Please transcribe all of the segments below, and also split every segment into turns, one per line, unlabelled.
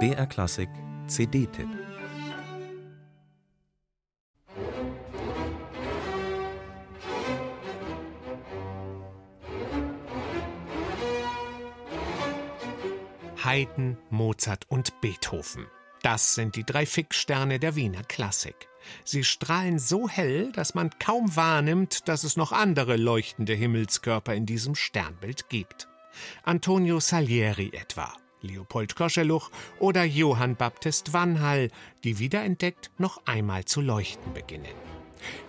BR Klassik CD-Tipp
Haydn, Mozart und Beethoven. Das sind die drei Fixsterne der Wiener Klassik. Sie strahlen so hell, dass man kaum wahrnimmt, dass es noch andere leuchtende Himmelskörper in diesem Sternbild gibt. Antonio Salieri etwa, Leopold Koscheluch oder Johann Baptist Wanhall, die wiederentdeckt noch einmal zu leuchten beginnen.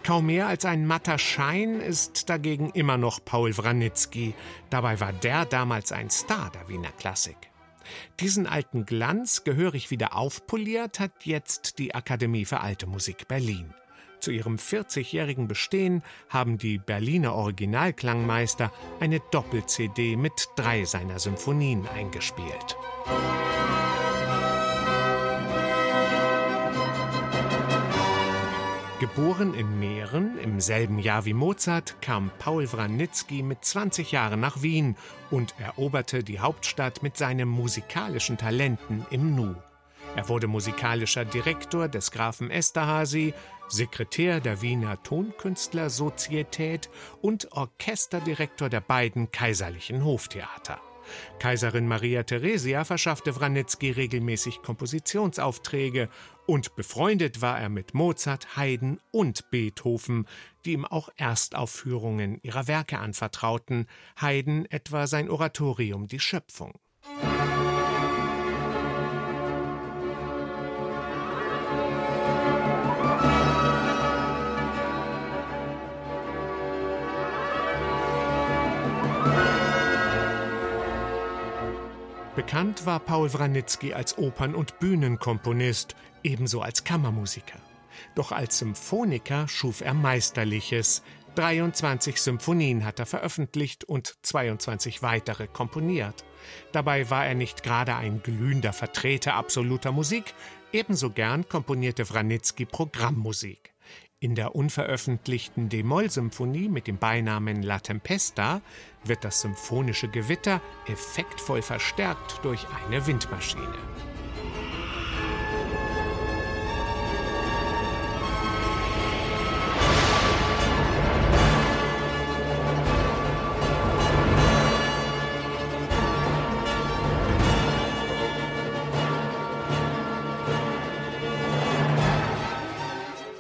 Kaum mehr als ein matter Schein ist dagegen immer noch Paul Wranitzky. Dabei war der damals ein Star der Wiener Klassik. Diesen alten Glanz gehörig wieder aufpoliert hat jetzt die Akademie für Alte Musik Berlin. Zu ihrem 40-jährigen Bestehen haben die Berliner Originalklangmeister eine Doppel-CD mit drei seiner Symphonien eingespielt. Geboren in Mähren im selben Jahr wie Mozart, kam Paul Wranitzky mit 20 Jahren nach Wien und eroberte die Hauptstadt mit seinen musikalischen Talenten im Nu. Er wurde musikalischer Direktor des Grafen Esterhazy, Sekretär der Wiener Tonkünstlersozietät und Orchesterdirektor der beiden kaiserlichen Hoftheater. Kaiserin Maria Theresia verschaffte Wranitzky regelmäßig Kompositionsaufträge und befreundet war er mit Mozart, Haydn und Beethoven, die ihm auch Erstaufführungen ihrer Werke anvertrauten, Haydn etwa sein Oratorium Die Schöpfung. Bekannt war Paul Wranitzky als Opern- und Bühnenkomponist, ebenso als Kammermusiker. Doch als Symphoniker schuf er Meisterliches. 23 Symphonien hat er veröffentlicht und 22 weitere komponiert. Dabei war er nicht gerade ein glühender Vertreter absoluter Musik, ebenso gern komponierte Wranitzky Programmmusik. In der unveröffentlichten D-Moll-Symphonie mit dem Beinamen La Tempesta wird das symphonische Gewitter effektvoll verstärkt durch eine Windmaschine.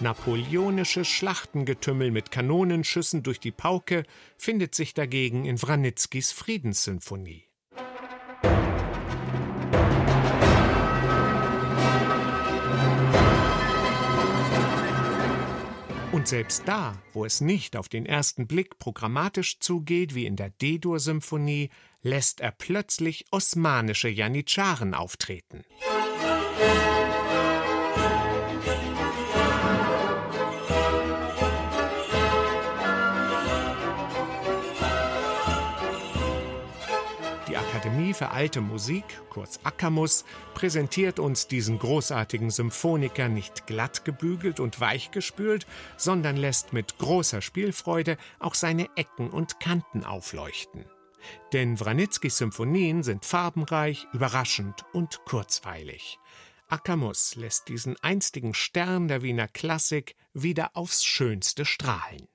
Napoleonisches Schlachtengetümmel mit Kanonenschüssen durch die Pauke findet sich dagegen in Wranitzkys Friedenssymphonie. Und selbst da, wo es nicht auf den ersten Blick programmatisch zugeht wie in der D-Dur-Symphonie, lässt er plötzlich osmanische Janitscharen auftreten. Akademie für alte Musik, kurz Akamus, präsentiert uns diesen großartigen Symphoniker nicht glatt gebügelt und weichgespült, sondern lässt mit großer Spielfreude auch seine Ecken und Kanten aufleuchten. Denn Wranitzkys Symphonien sind farbenreich, überraschend und kurzweilig. Akamus lässt diesen einstigen Stern der Wiener Klassik wieder aufs Schönste strahlen.